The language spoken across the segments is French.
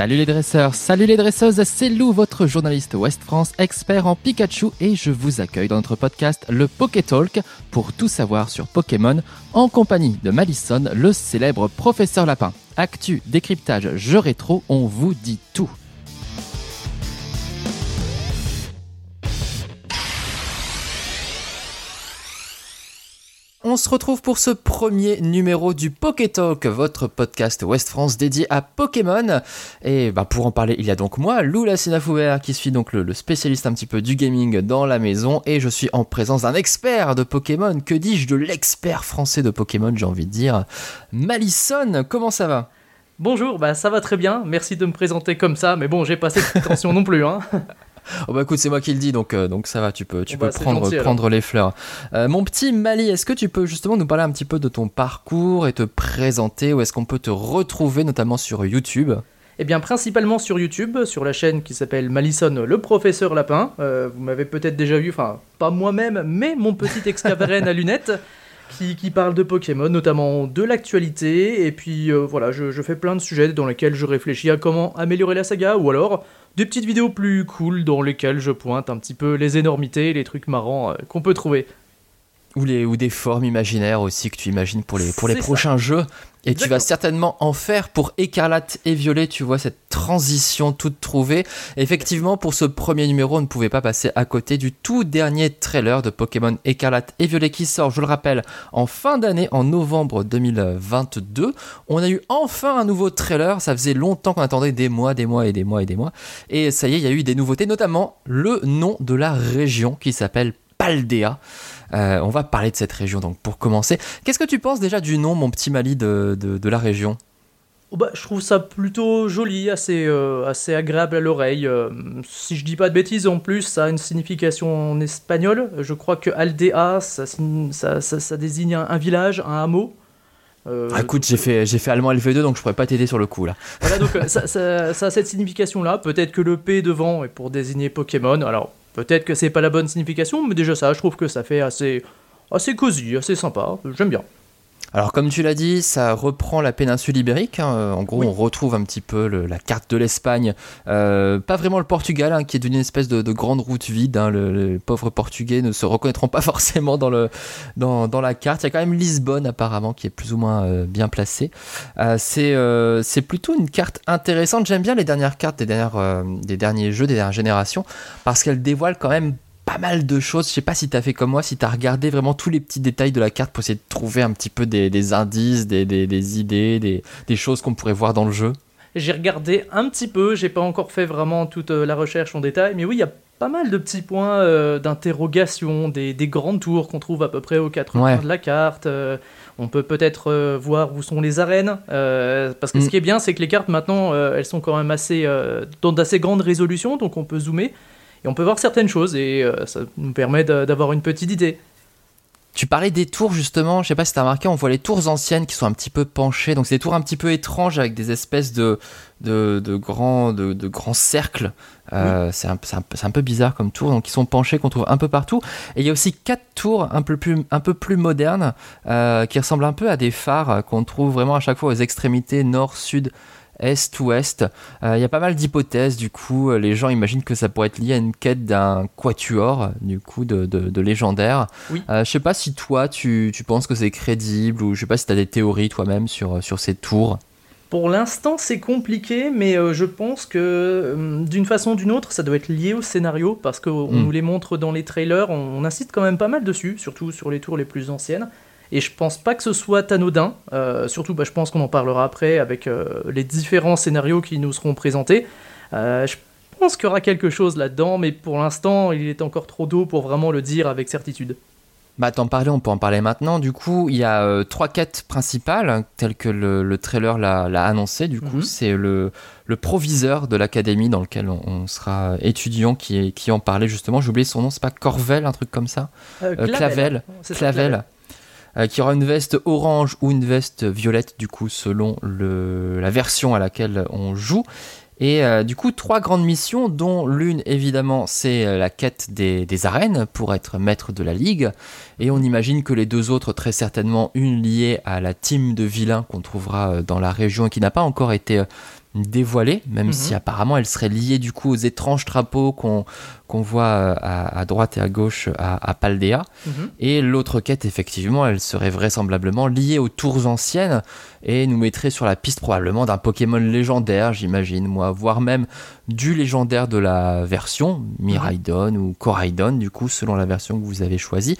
Salut les dresseurs, salut les dresseuses, c'est Lou, votre journaliste West France, expert en Pikachu, et je vous accueille dans notre podcast Le Pokétalk pour tout savoir sur Pokémon, en compagnie de Malison, le célèbre professeur lapin. Actu, décryptage, jeu rétro, on vous dit tout. On se retrouve pour ce premier numéro du Pokétalk, votre podcast West France dédié à Pokémon. Et bah, pour en parler, il y a donc moi, Lou Lassina qui suis donc le, spécialiste un petit peu du gaming dans la maison. Et je suis en présence d'un expert de Pokémon, que dis-je, de l'expert français de Pokémon, j'ai envie de dire. Malison, comment ça va? Bonjour, bah ça va très bien, merci de me présenter comme ça, mais bon, j'ai pas cette prétention non plus. Hein. Oh bah écoute, c'est moi qui le dis, donc, euh, donc ça va, tu peux, tu peux bah, prendre, prendre les fleurs. Euh, mon petit Mali, est-ce que tu peux justement nous parler un petit peu de ton parcours et te présenter Où est-ce qu'on peut te retrouver, notamment sur YouTube? Eh bien, principalement sur YouTube, sur la chaîne qui s'appelle Malison le professeur lapin. Euh, vous m'avez peut-être déjà vu, enfin, pas moi-même, mais mon petit excaveren à lunettes. Qui, parle de Pokémon, notamment de l'actualité, et puis voilà, je, je, fais plein de sujets dans lesquels je réfléchis à comment améliorer la saga, ou alors des petites vidéos plus cool dans lesquelles je pointe un petit peu les énormités, les trucs marrants euh, qu'on peut trouver. Ou, les, ou des formes imaginaires aussi que tu imagines pour les, pour les prochains jeux. Et tu vas certainement en faire pour Écarlate et Violet, tu vois, cette transition toute trouvée. Effectivement, pour ce premier numéro, on ne pouvait pas passer à côté du tout dernier trailer de Pokémon Écarlate et Violet qui sort, je le rappelle, en fin d'année, en novembre 2022. On a eu enfin un nouveau trailer, ça faisait longtemps qu'on attendait des mois, des mois et des mois et des mois. Et ça y est, il y a eu des nouveautés, notamment le nom de la région qui s'appelle Paldea. Euh, on va parler de cette région donc pour commencer. Qu'est-ce que tu penses déjà du nom, mon petit Mali, de, la région? Oh bah, je trouve ça plutôt joli, assez, euh, assez agréable à l'oreille. Euh, si je dis pas de bêtises, en plus, ça a une signification en espagnol. Je crois que Aldea, ça, ça, désigne un, village, un hameau. ah, écoute, j'ai fait, j'ai fait allemand LV2, donc je pourrais pas t'aider sur le coup là. Voilà, donc ça, ça, a cette signification-là. Peut-être que le P devant est pour désigner Pokémon. Alors, Peut-être que c'est pas la bonne signification, mais déjà ça, je trouve que ça fait assez, assez cosy, assez sympa. J'aime bien. Alors comme tu l'as dit, ça reprend la péninsule ibérique. Hein. En gros, on retrouve un petit peu la carte de l'Espagne. Euh, pas vraiment le Portugal, hein, qui est devenu une espèce de, grande route vide. Hein. les pauvres Portugais ne se reconnaîtront pas forcément dans, le, dans, dans, la carte. Il y a quand même Lisbonne apparemment qui est plus ou moins euh, bien placée. Euh, c'est plutôt une carte intéressante. J'aime bien les dernières cartes des, dernières, des derniers jeux, des dernières générations, parce qu'elles dévoilent quand même pas mal de choses. Je sais pas si tu as fait comme moi, si tu as regardé vraiment tous les petits détails de la carte pour essayer de trouver un petit peu des, indices, des, idées, des, choses qu'on pourrait voir dans le jeu. J'ai regardé un petit peu, j'ai pas encore fait vraiment toute euh, la recherche en détail, mais oui, il y a pas mal de petits points euh, d'interrogation, des, grandes tours qu'on trouve à peu près aux quatre coins de la carte. Euh, on peut peut-être voir où sont les arènes, parce que ce mm. qui est bien, c'est que les cartes maintenant, elles sont quand même assez dans d'assez grandes résolutions, donc on peut zoomer. Et on peut voir certaines choses et euh, ça nous permet d'avoir une petite idée. Tu parlais des tours justement, je sais pas si tu as remarqué, on voit les tours anciennes qui sont un petit peu penchées, donc c'est des tours un petit peu étranges avec des espèces de, de, grands, de, grands cercles. Euh, c'est un, un, peu bizarre comme tour, donc ils sont penchés, qu'on trouve un peu partout. Et il y a aussi quatre tours un peu plus, un peu plus modernes euh, qui ressemblent un peu à des phares qu'on trouve vraiment à chaque fois aux extrémités nord, sud, est-ouest. Euh, il y a pas mal d'hypothèses, du coup, euh, les gens imaginent que ça pourrait être lié à une quête d'un quatuor, du coup, de, de, légendaire. Oui. Euh, je sais pas si toi, tu, tu penses que c'est crédible, ou je sais pas si tu as des théories toi-même sur, sur ces tours. Pour l'instant, c'est compliqué, mais je pense que d'une façon ou d'une autre, ça doit être lié au scénario, parce qu'on hmm. nous les montre dans les trailers, on, insiste quand même pas mal dessus, surtout sur les tours les plus anciennes. Et je pense pas que ce soit anodin, euh, surtout bah, je pense qu'on en parlera après avec euh, les différents scénarios qui nous seront présentés. Euh, je pense qu'il y aura quelque chose là-dedans, mais pour l'instant il est encore trop tôt pour vraiment le dire avec certitude. Bah t'en parlais, on peut en parler maintenant. Du coup, il y a trois quêtes principales, telles que le, trailer l'a annoncé. Du coup, mhm. c'est le, le, proviseur de l'académie dans lequel on, sera étudiant qui, qui en parlait justement. J'ai oublié son nom, c'est pas Corvel, un truc comme ça? Clavel. Clavel. Clavel. Euh, qui aura une veste orange ou une veste violette, du coup, selon le, la version à laquelle on joue. Et euh, du coup, trois grandes missions, dont l'une, évidemment, c'est euh, la quête des, des, arènes pour être maître de la ligue. Et on imagine que les deux autres, très certainement, une liée à la team de vilains qu'on trouvera dans la région et qui n'a pas encore été dévoilée, même Mhm. si apparemment elle serait liée du coup aux étranges drapeaux qu'on qu'on voit euh, à, à droite et à gauche à, à Paldea. Mhm. Et l'autre quête, effectivement, elle serait vraisemblablement liée aux tours anciennes et nous mettrait sur la piste probablement d'un Pokémon légendaire, j'imagine, moi, voire même du légendaire de la version, Miraidon ou Coraidon, du coup, selon la version que vous avez choisie.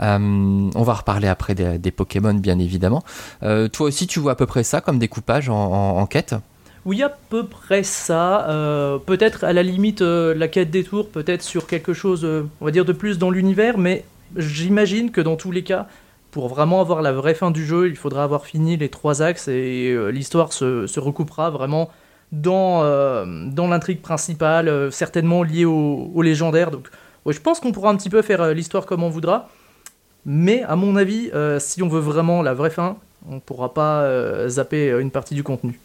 Euh, on va reparler après des, des Pokémon, bien évidemment. Euh, toi aussi, tu vois à peu près ça comme découpage en, en- en quête? Oui, à peu près ça. euh, peut-être à la limite euh, la quête des tours, peut-être sur quelque chose, euh, on va dire, de plus dans l'univers, mais j'imagine que dans tous les cas, pour vraiment avoir la vraie fin du jeu, il faudra avoir fini les trois axes et l'histoire se, recoupera vraiment dans, dans l'intrigue principale, certainement liée au, légendaire. Donc, je pense qu'on pourra un petit peu faire l'histoire comme on voudra. Mais à mon avis, si on veut vraiment la vraie fin, on pourra pas zapper une partie du contenu.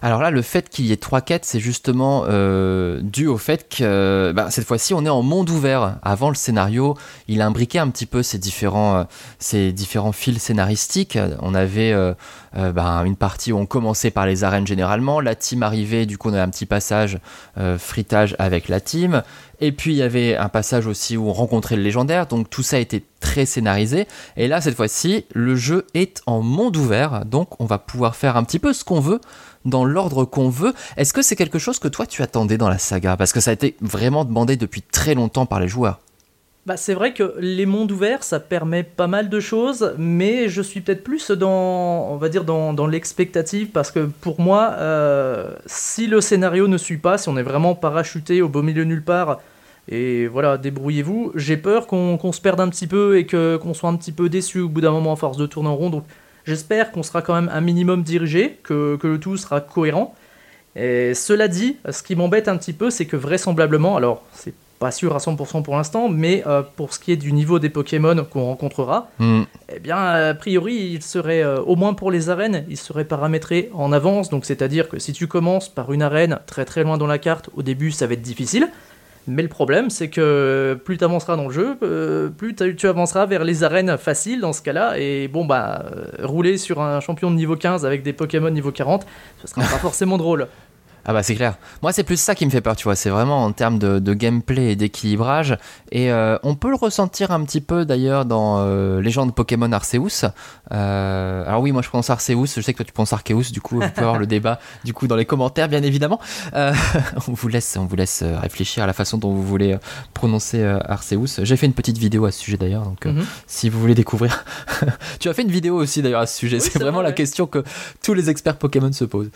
Alors là, le fait qu'il y ait trois quêtes, c'est justement euh, dû au fait que bah, cette fois-ci, on est en monde ouvert. Avant, le scénario, il imbriquait un petit peu ces différents, euh, ces différents fils scénaristiques. On avait euh, bah, une partie où on commençait par les arènes généralement. La team arrivait, du coup, on avait un petit passage euh, fritage avec la team. Et puis, il y avait un passage aussi où on rencontrait le légendaire. Donc, tout ça était très scénarisé. Et là, cette fois-ci, le jeu est en monde ouvert. Donc, on va pouvoir faire un petit peu ce qu'on veut dans l'ordre qu'on veut. Est-ce que c'est quelque chose que toi tu attendais dans la saga? Parce que ça a été vraiment demandé depuis très longtemps par les joueurs. Bah, c'est vrai que les mondes ouverts, ça permet pas mal de choses, mais je suis peut-être plus dans, on va dire, dans, dans l'expectative, parce que pour moi, euh, si le scénario ne suit pas, si on est vraiment parachuté au beau milieu nulle part, et voilà, débrouillez-vous, j'ai peur qu'on se perde un petit peu et qu'on soit un petit peu déçu au bout d'un moment à force de tourner en rond, donc j'espère qu'on sera quand même un minimum dirigé, que, que le tout sera cohérent. Et cela dit, ce qui m'embête un petit peu, c'est que vraisemblablement, alors c'est pas sûr à 100% pour l'instant, mais euh, pour ce qui est du niveau des Pokémon qu'on rencontrera, Hmm. eh bien, a priori, il serait, euh, au moins pour les arènes, il serait paramétré en avance, donc c'est-à-dire que si tu commences par une arène très très loin dans la carte, au début ça va être difficile, mais le problème c'est que plus tu avanceras dans le jeu, euh, plus tu avanceras vers les arènes faciles dans ce cas-là, et bon bah, euh, rouler sur un champion de niveau 15 avec des Pokémon niveau 40, ce sera pas forcément drôle. Ah bah c'est clair. Moi c'est plus ça qui me fait peur, tu vois. C'est vraiment en termes de, de gameplay et d'équilibrage. Et euh, on peut le ressentir un petit peu d'ailleurs dans euh, Légende Pokémon Arceus. Euh, alors oui, moi je pense Arceus. Je sais que toi tu penses Arceus. Du coup, vous pouvez avoir le débat du coup dans les commentaires, bien évidemment. Euh, on vous laisse, on vous laisse réfléchir à la façon dont vous voulez prononcer Arceus. J'ai fait une petite vidéo à ce sujet d'ailleurs. Donc Mhm. si vous voulez découvrir, tu as fait une vidéo aussi d'ailleurs à ce sujet. Oui, c'est vraiment vrai, la question que tous les experts Pokémon se posent.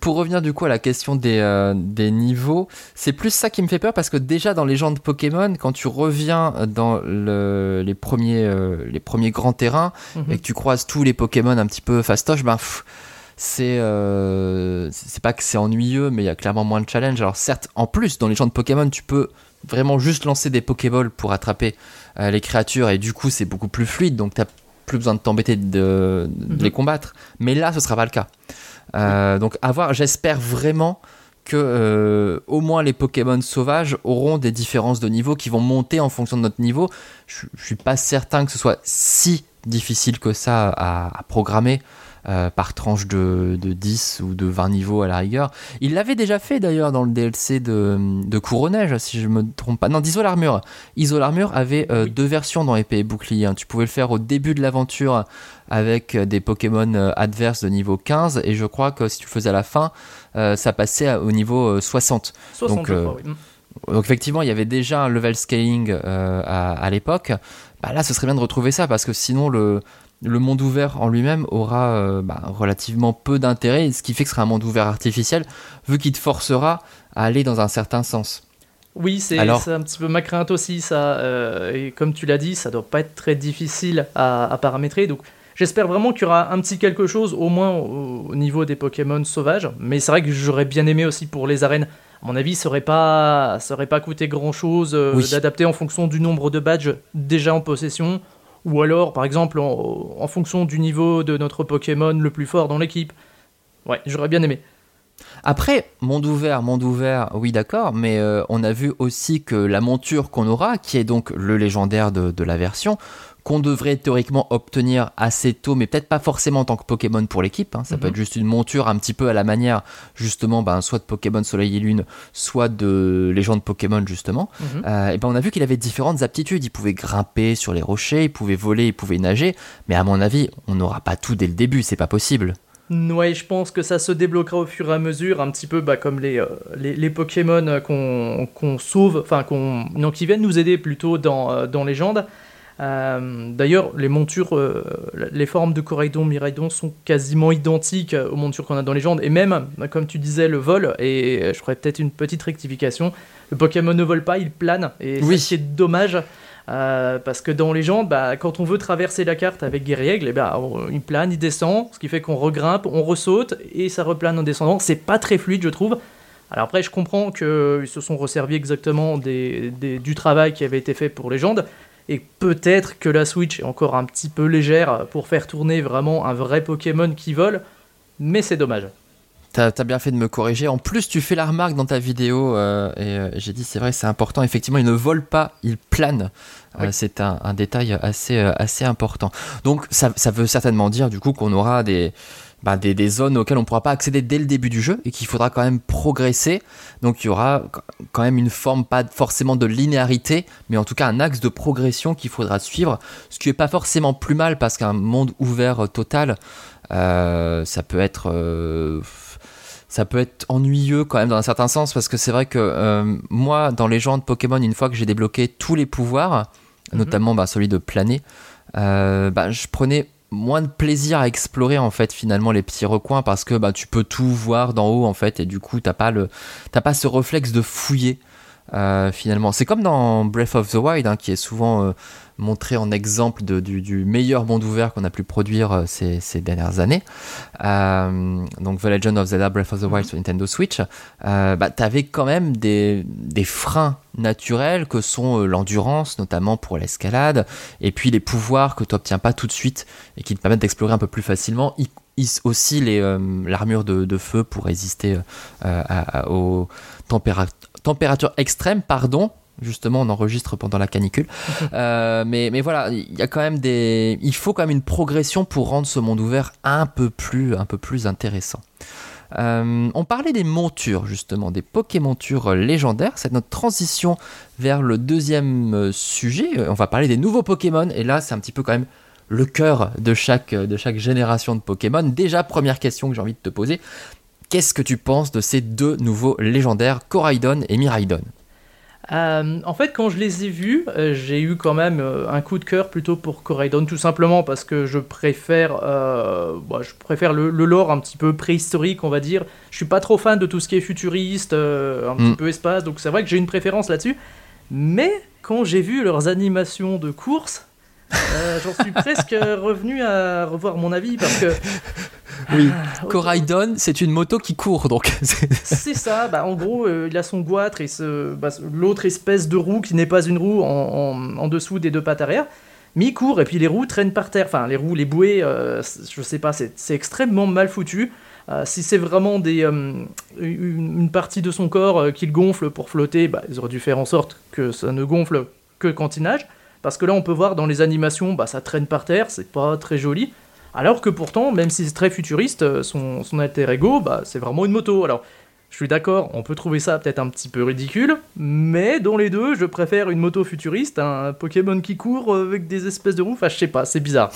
Pour revenir du coup à la question des, euh, des niveaux, c'est plus ça qui me fait peur parce que déjà dans Légende Pokémon, quand tu reviens dans le- les, premiers, euh, les premiers grands terrains Mhm. et que tu croises tous les Pokémon un petit peu fastoche, ben c'est euh, c'est pas que c'est ennuyeux, mais il y a clairement moins de challenge. Alors certes, en plus dans Légende Pokémon, tu peux vraiment juste lancer des Pokéballs pour attraper euh, les créatures et du coup c'est beaucoup plus fluide, donc t'as plus besoin de t'embêter de, de Mhm. les combattre. Mais là, ce sera pas le cas. Euh, Donc à voir, j'espère vraiment que euh, au moins les Pokémon sauvages auront des différences de niveau qui vont monter en fonction de notre niveau. Je, je suis pas certain que ce soit si difficile que ça à, à programmer euh, par tranche de, de 10 ou de 20 niveaux à la rigueur. Il l'avait déjà fait d'ailleurs dans le DLC de, de si je me trompe pas. Non, d'Isol Armure. Isol Armure avait euh, Oui. deux versions dans épée et bouclier. hein. Tu pouvais le faire au début de l'aventure avec euh, des Pokémon adverses de niveau 15 et je crois que si tu le faisais à la fin, euh, ça passait à- au niveau euh, 60. 60, Donc, je crois, oui. Donc effectivement, il y avait déjà un level scaling euh, à, à l'époque. Bah, là, ce serait bien de retrouver ça parce que sinon le, le monde ouvert en lui-même aura euh, bah, relativement peu d'intérêt, ce qui fait que ce sera un monde ouvert artificiel, vu qu'il te forcera à aller dans un certain sens. Oui, c'est Alors- un petit peu ma crainte aussi, ça. euh, et comme tu l'as dit, ça doit pas être très difficile à, à paramétrer. Donc, j'espère vraiment qu'il y aura un petit quelque chose, au moins au, au niveau des Pokémon sauvages. Mais c'est vrai que j'aurais bien aimé aussi pour les arènes. À mon avis, ça aurait pas, ça aurait pas coûté grand chose Oui. d'adapter en fonction du nombre de badges déjà en possession. Ou alors, par exemple, en, fonction du niveau de notre Pokémon le plus fort dans l'équipe. Ouais, j'aurais bien aimé. Après, monde ouvert, monde ouvert, oui d'accord, mais euh, on a vu aussi que la monture qu'on aura, qui est donc le légendaire de la version, qu'on devrait théoriquement obtenir assez tôt, mais peut-être pas forcément en tant que Pokémon pour l'équipe. Hein. Ça peut mhm. être juste une monture un petit peu à la manière, justement, ben, soit de Pokémon Soleil et Lune, soit de Légende Pokémon, justement. Mhm. Euh, et ben, on a vu qu'il avait différentes aptitudes. Il pouvait grimper sur les rochers, il pouvait voler, il pouvait nager. Mais à mon avis, on n'aura pas tout dès le début, c'est pas possible. Ouais, je pense que ça se débloquera au fur et à mesure, un petit peu bah, comme les, euh, les, Pokémon qu'on sauve, enfin qu'on, qui viennent nous aider plutôt dans, euh, dans Légende. Euh, d'ailleurs, les montures, euh, les formes de Coraidon, Miraidon sont quasiment identiques aux montures qu'on a dans Légende. Et même, comme tu disais, le vol, et je ferais peut-être une petite rectification, le Pokémon ne vole pas, il plane. Et oui. c'est dommage. Euh, parce que dans Légende, bah, quand on veut traverser la carte avec Guerriègle, eh ben, il plane, il descend, ce qui fait qu'on regrimpe, on ressaute, et ça replane en descendant. C'est pas très fluide, je trouve. Alors après, je comprends qu'ils se sont resservis exactement des, du travail qui avait été fait pour Légende, et peut-être que la Switch est encore un petit peu légère pour faire tourner vraiment un vrai Pokémon qui vole, mais c'est dommage. T'as as bien fait de me corriger. En plus, tu fais la remarque dans ta vidéo, euh, et euh, j'ai dit, c'est vrai, c'est important. Effectivement, il ne vole pas, il plane. Euh, c'est un, détail assez, assez important. Donc, ça, ça veut certainement dire, du coup, qu'on aura des, bah, des, zones auxquelles on ne pourra pas accéder dès le début du jeu et qu'il faudra quand même progresser. Donc il y aura quand même une forme, pas forcément de linéarité, mais en tout cas un axe de progression qu'il faudra suivre, ce qui n'est pas forcément plus mal parce qu'un monde ouvert total, euh, ça peut être... Euh, ça peut être ennuyeux quand même dans un certain sens parce que c'est vrai que euh, moi dans les de Pokémon une fois que j'ai débloqué tous les pouvoirs mhm. notamment bah, celui de planer bah, je prenais moins de plaisir à explorer en fait finalement les petits recoins parce que bah, tu peux tout voir d'en haut en fait et du coup t'as pas le t'as pas ce réflexe de fouiller euh, finalement. C'est comme dans Breath of the Wild hein, qui est souvent euh, montré en exemple de, du, meilleur monde ouvert qu'on a pu produire euh, ces, ces, dernières années. Euh, donc The Legend of Zelda Breath of the Wild sur Nintendo Switch, euh, bah, tu avais quand même des, des, freins naturels que sont l'endurance, notamment pour l'escalade, et puis les pouvoirs que tu n'obtiens pas tout de suite et qui te permettent d'explorer un peu plus facilement, aussi l'armure de, de, feu pour résister aux températures extrêmes, pardon, justement on enregistre pendant la canicule. Euh, mais, mais voilà il y a quand même des il faut quand même une progression pour rendre ce monde ouvert un peu plus un peu plus intéressant. Euh, on parlait des montures justement des Pokémontures légendaires. C'est notre transition vers le deuxième euh, sujet. On va parler des nouveaux Pokémon. Et là c'est un petit peu quand même le cœur de chaque, de chaque génération de Pokémon. Déjà première question que j'ai envie de te poser. Qu'est-ce que tu penses de ces deux nouveaux légendaires Coraidon et Miraidon? Euh, en fait, quand je les ai vus, euh, j'ai eu quand même euh, un coup de cœur plutôt pour Coraidon, tout simplement parce que je préfère, bah, je préfère le, lore un petit peu préhistorique, on va dire. Je suis pas trop fan de tout ce qui est futuriste, un petit mm. peu espace, donc c'est vrai que j'ai une préférence là-dessus. Mais quand j'ai vu leurs animations de course, j'en suis presque revenu à revoir mon avis parce que oui, ah, Coraidon, c'est une moto qui court, donc. c'est ça, bah, en gros, euh, il a son goitre et bah, l'autre espèce de roue qui n'est pas une roue en, dessous des deux pattes arrière. Mais il court et puis les roues traînent par terre. Enfin, les roues, les bouées, euh, je sais pas, c'est extrêmement mal foutu. Euh, si c'est vraiment des, une, partie de son corps qu'il gonfle pour flotter, bah, ils auraient dû faire en sorte que ça ne gonfle que quand il nage. Parce que là, on peut voir dans les animations, bah, ça traîne par terre, c'est pas très joli. Alors que pourtant, même si c'est très futuriste, euh, son, alter ego, bah, c'est vraiment une moto. Alors, je suis d'accord, on peut trouver ça peut-être un petit peu ridicule, mais dans les deux, je préfère une moto futuriste, un Pokémon qui court avec des espèces de roues, enfin je sais pas, c'est bizarre.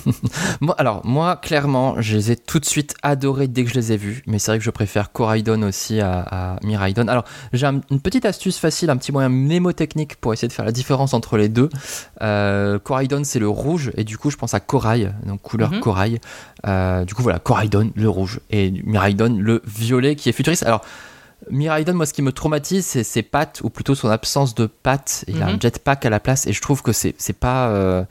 bon, alors moi, clairement, je les ai tout de suite adorés dès que je les ai vus, mais c'est vrai que je préfère Coraidon aussi à, à Miraidon. Alors j'ai une petite astuce facile, un petit moyen mnémotechnique pour essayer de faire la différence entre les deux. Euh, Coraidon c'est le rouge, et du coup je pense à corail, donc couleur mhm. corail. Euh, du coup voilà, Coraidon le rouge, et Miraidon le violet qui est futuriste. Alors, Miraidon, moi, ce qui me traumatise, c'est ses pattes, ou plutôt son absence de pattes. Il a un mhm. jetpack à la place, et je trouve que c'est pas. Euh,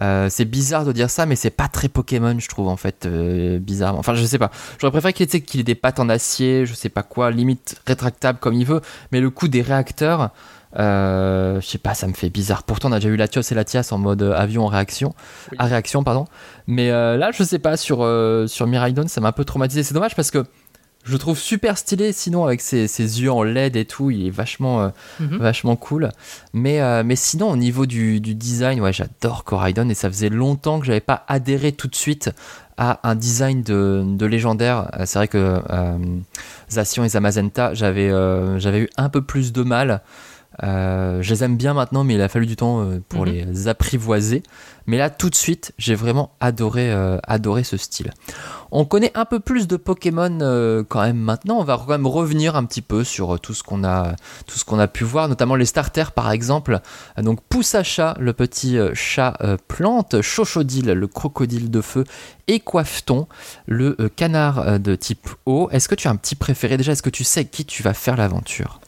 euh, c'est bizarre de dire ça, mais c'est pas très Pokémon, je trouve, en fait, euh, bizarrement. Enfin, je sais pas. J'aurais préféré qu'il ait, ait, des pattes en acier, je sais pas quoi, limite rétractable comme il veut, mais le coup des réacteurs. je sais pas, ça me fait bizarre. Pourtant, on a déjà eu Latios et Latias en mode avion en réaction, à réaction, pardon. Mais là, je sais pas sur sur Miraidon, ça m'a un peu traumatisé. C'est dommage parce que je trouve super stylé sinon avec ses, ses, yeux en LED et tout, il est vachement, euh, mhm. vachement cool. Mais, euh, mais sinon au niveau du, du design, ouais, j'adore Coraidon et ça faisait longtemps que j'avais pas adhéré tout de suite à un design de, de légendaire. Euh, c'est vrai que Zacian et Zamazenta, j'avais j'avais eu un peu plus de mal. Je les aime bien maintenant, mais il a fallu du temps pour mhm. les apprivoiser. Mais là, tout de suite, j'ai vraiment adoré, adoré ce style. On connaît un peu plus de Pokémon euh, quand même maintenant. On va quand même revenir un petit peu sur euh, tout ce qu'on a, tout ce qu'on a pu voir, notamment les starters par exemple. Euh, donc Poussacha, le petit chat plante, Chochodile, le crocodile de feu, et Coiffeton, le canard de type eau. Est-ce que tu as un petit préféré? Déjà Est-ce que tu sais qui tu vas faire l'aventure?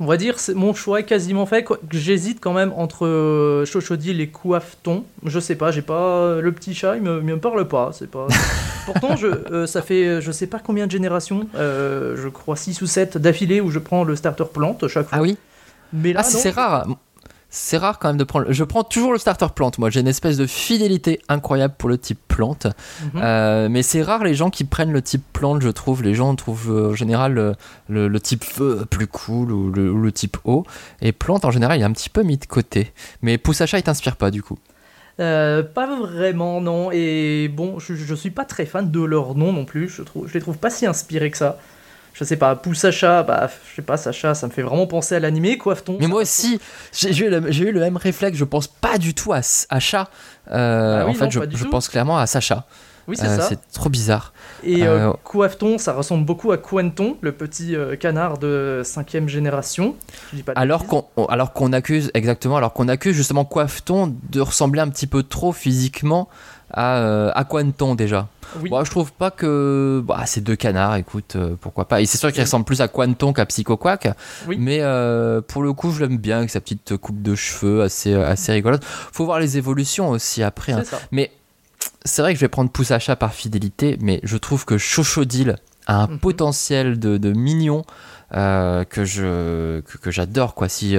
On va dire, mon choix est quasiment fait. J'hésite quand même entre euh, Chochodil et Coiffeton. Je sais pas, j'ai pas euh, le petit chat, il me, me parle pas. C'est pas. Pourtant, je, euh, ça fait je sais pas combien de générations, je crois 6 ou 7 d'affilée où je prends le starter plante chaque fois. Ah oui. Mais là, ah, c'est rare c'est rare quand même de prendre. Je prends toujours le starter plante. Moi, j'ai une espèce de fidélité incroyable pour le type plante. Mhm. Euh, mais c'est rare les gens qui prennent le type plante, je trouve. Les gens trouvent euh, en général le, type feu plus cool ou le, type eau. Et plante, en général, il est un petit peu mis de côté. Mais Poussacha, il t'inspire pas du coup? Euh, pas vraiment, non. Et bon, je, je suis pas très fan de leur nom non plus. Je, trouve, je les trouve pas si inspirés que ça je sais pas, Pou Sacha, bah, je sais pas, Sacha, ça me fait vraiment penser à l'animé, Coiffeton. Mais moi aussi, j'ai eu, eu, le même réflexe, je pense pas du tout à, à chat. Euh, ah en fait, je, je pense clairement à Sacha. Oui, c'est euh, ça. C'est trop bizarre. Et euh, Coiffeton, ça ressemble beaucoup à Quenton, le petit canard de cinquième génération. alors qu'on alors qu'on accuse exactement, alors qu'on accuse justement Coiffeton de ressembler un petit peu trop physiquement à, à Quenton déjà? Bon, je trouve pas que. Bah, c'est deux canards, écoute, euh, pourquoi pas. Et c'est sûr qu'il ressemble plus à Quanton qu'à Psycho Quack. Mais euh, pour le coup, je l'aime bien avec sa petite coupe de cheveux assez, euh, assez rigolote. Faut voir les évolutions aussi après. Hein. Mais c'est vrai que je vais prendre Pouce Achat par fidélité, mais je trouve que Chochodil a un mhm. potentiel de, de mignon que je que, j'adore quoi. Si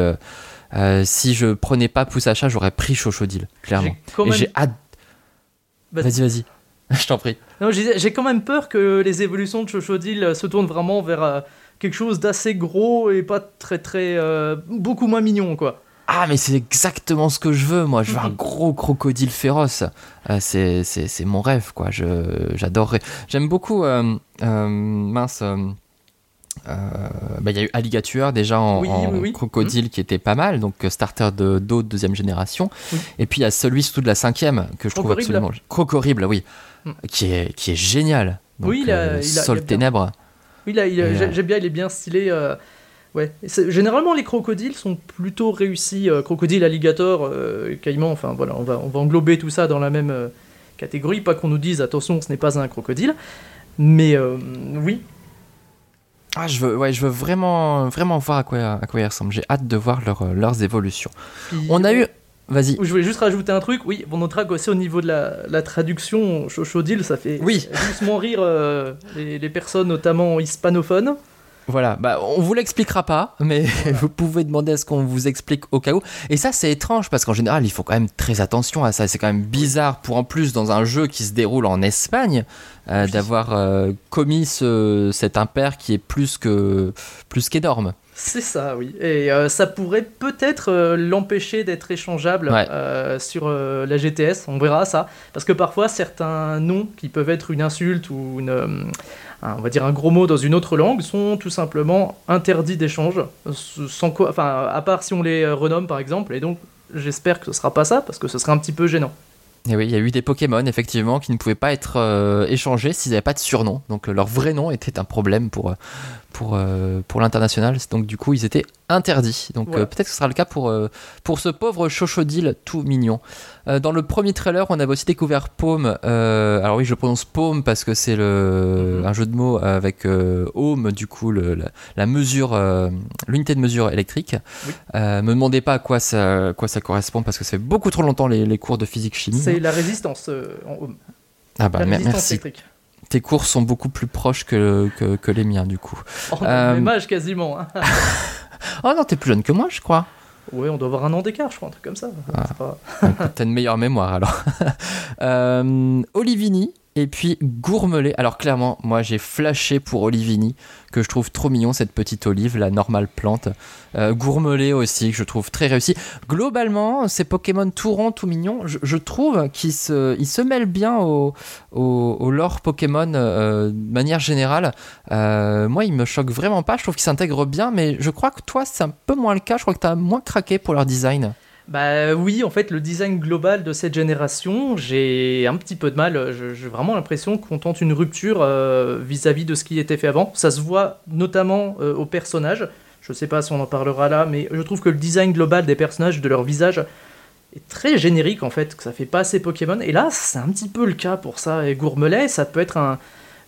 si je prenais pas Pouce Achat, j'aurais pris Chochodil, clairement. Et j'ai hâte. Vas-y, vas-y. Je t'en prie. J'ai quand même peur que les évolutions de Chochodil se tournent vraiment vers euh, quelque chose d'assez gros et pas très très euh, beaucoup moins mignon quoi. Ah mais c'est exactement ce que je veux moi, je veux un gros crocodile féroce. Euh, c'est mon rêve quoi, j'adorerais. J'aime beaucoup mince bah, il y a eu Alligator déjà en, crocodile qui était pas mal, donc starter de d'eau de deuxième génération. Et puis il y a celui surtout de la cinquième que je trouve absolument. Crocorrible, oui qui est, qui est génial. oui, il a, euh, Sol Ténèbres. Oui, euh, j'aime bien, il est bien stylé. Euh, ouais. Généralement, les crocodiles sont plutôt réussis. crocodile, alligator, caïman, enfin voilà, on va, on va englober tout ça dans la même catégorie. Pas qu'on nous dise, attention, ce n'est pas un crocodile. Mais oui, ah, je veux, ouais, je veux vraiment, vraiment voir à quoi, à quoi ils ressemblent. J'ai hâte de voir leurs évolutions. on a eu Vas-y. Je voulais juste rajouter un truc. Oui, on notera aussi au niveau de la, la traduction, Chochodil, ça fait oui. doucement rire euh, les, personnes, notamment hispanophones. Voilà, bah, on vous l'expliquera pas, mais vous pouvez demander à ce qu'on vous explique au cas où. Et ça, c'est étrange parce qu'en général, il faut quand même très attention à ça. C'est quand même bizarre pour en plus dans un jeu qui se déroule en Espagne euh, d'avoir euh, commis ce, cet impair qui est plus que plus qu'énorme. C'est ça, oui. Et euh, ça pourrait peut-être euh, l'empêcher d'être échangeable euh, sur la GTS. On verra ça. Parce que parfois, certains noms qui peuvent être une insulte ou une, on va dire un gros mot dans une autre langue sont tout simplement interdits d'échange. Sans quoi, enfin, à part si on les renomme par exemple. Et donc, j'espère que ce sera pas ça parce que ce serait un petit peu gênant. Et oui, il y a eu des Pokémon effectivement qui ne pouvaient pas être échangés s'ils n'avaient pas de surnom. Donc leur vrai nom était un problème pour, pour, euh, pour l'international. Donc du coup, ils étaient interdits. Donc euh, peut-être que ce sera le cas pour, euh, pour ce pauvre Chochodil tout mignon. dans le premier trailer, on avait aussi découvert Paume. alors oui, je prononce Paume parce que c'est le mhm. un jeu de mots avec Ohm, du coup, le, la, mesure, l'unité de mesure électrique. me demandez pas à quoi ça, quoi ça correspond parce que ça fait beaucoup trop longtemps les, les cours de physique-chimie. C'est la résistance en Ohm. Ah bah, merci tes cours sont beaucoup plus proches que, que, les miens, du coup. Oh, euh... même âge quasiment. Hein. oh non, t'es plus jeune que moi, je crois. Oui, on doit avoir un an d'écart, je crois, un truc comme ça. Ah. T'as une meilleure mémoire alors. euh, Olivini, Et puis Gourmelet. Alors clairement, moi j'ai flashé pour Olivini, que je trouve trop mignon, cette petite olive, la normale plante. Euh, Gourmelet aussi, que je trouve très réussi. Globalement, ces Pokémon tout ronds, tout mignons, je, trouve qu'ils se, mêlent bien au, au, lore Pokémon euh, de manière générale. Euh, moi, ils me choquent vraiment pas, je trouve qu'ils s'intègrent bien, mais je crois que toi, c'est un peu moins le cas. Je crois que tu as moins craqué pour leur design. Bah oui, en fait, le design global de cette génération, j'ai un petit peu de mal. J'ai vraiment l'impression qu'on tente une rupture euh, vis-à-vis de ce qui était fait avant. Ça se voit notamment euh, aux personnages. Je sais pas si on en parlera là, mais je trouve que le design global des personnages, de leur visage, est très générique en fait, que ça fait pas assez Pokémon. Et là, c'est un petit peu le cas pour ça. Et Gourmelet, ça peut être un.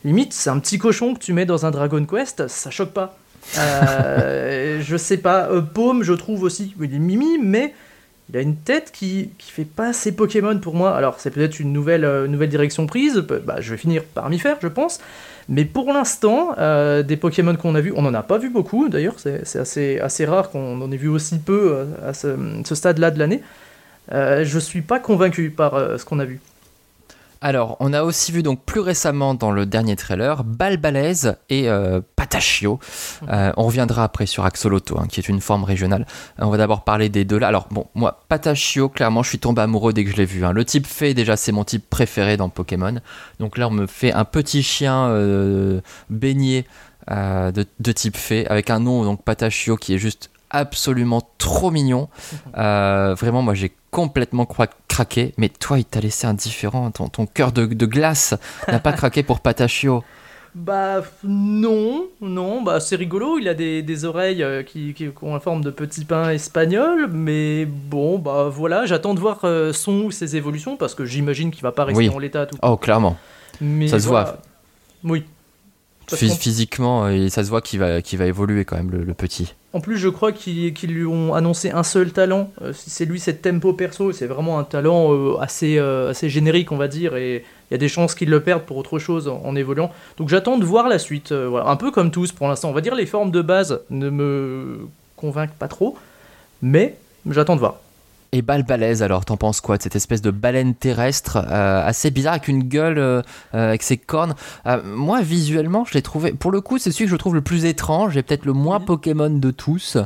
Limite, c'est un petit cochon que tu mets dans un Dragon Quest, ça choque pas. Euh, je sais pas. Paume, je trouve aussi. Il est mimi, mais il a une tête qui, qui fait pas assez Pokémon pour moi. Alors, c'est peut-être une nouvelle, euh, nouvelle direction prise. Bah, je vais finir par m'y faire, je pense. Mais pour l'instant, euh, des Pokémon qu'on a vus, on n'en a pas vu beaucoup d'ailleurs. C'est assez, rare qu'on en ait vu aussi peu euh, à ce, ce stade-là de l'année. je suis pas convaincu par ce qu'on a vu. Alors, on a aussi vu donc plus récemment dans le dernier trailer Balbalaise et euh, Patachio. Euh, on reviendra après sur Axoloto, hein, qui est une forme régionale. On va d'abord parler des deux là. Alors, bon, moi, Patachio, clairement, je suis tombé amoureux dès que je l'ai vu. Hein. Le type fait, déjà, c'est mon type préféré dans Pokémon. Donc là, on me fait un petit chien euh, baigné de, type fée avec un nom, donc Patachio, qui est juste absolument trop mignon. vraiment, moi, j'ai complètement craqué, mais toi, il t'a laissé indifférent. Ton, ton cœur de, glace n'a pas craqué pour Patachio. Bah non, non, bah c'est rigolo, il a des, oreilles euh, qui, ont la forme de petits pains espagnols, mais bon, bah voilà, j'attends de voir euh, son ou ses évolutions, parce que j'imagine qu'il va pas rester en l'état tout. Oh, clairement. Mais ça se voit. Oui. Physiquement, euh, ça se voit qu'il va, va évoluer quand même, le, petit. En plus, je crois qu'ils lui ont annoncé un seul talent. Euh, c'est lui, c'est tempo perso. C'est vraiment un talent euh, assez, assez générique, on va dire. Et il y a des chances qu'il le perde pour autre chose en, évoluant. Donc j'attends de voir la suite. voilà. Un peu comme tous pour l'instant. On va dire les formes de base ne me convainquent pas trop. Mais j'attends de voir. Et Balbalaise, alors, t'en penses quoi de cette espèce de baleine terrestre euh, assez bizarre avec une gueule, euh, euh, avec ses cornes? Moi, visuellement, je l'ai trouvé. Pour le coup, c'est celui que je trouve le plus étrange et peut-être le moins Pokémon de tous.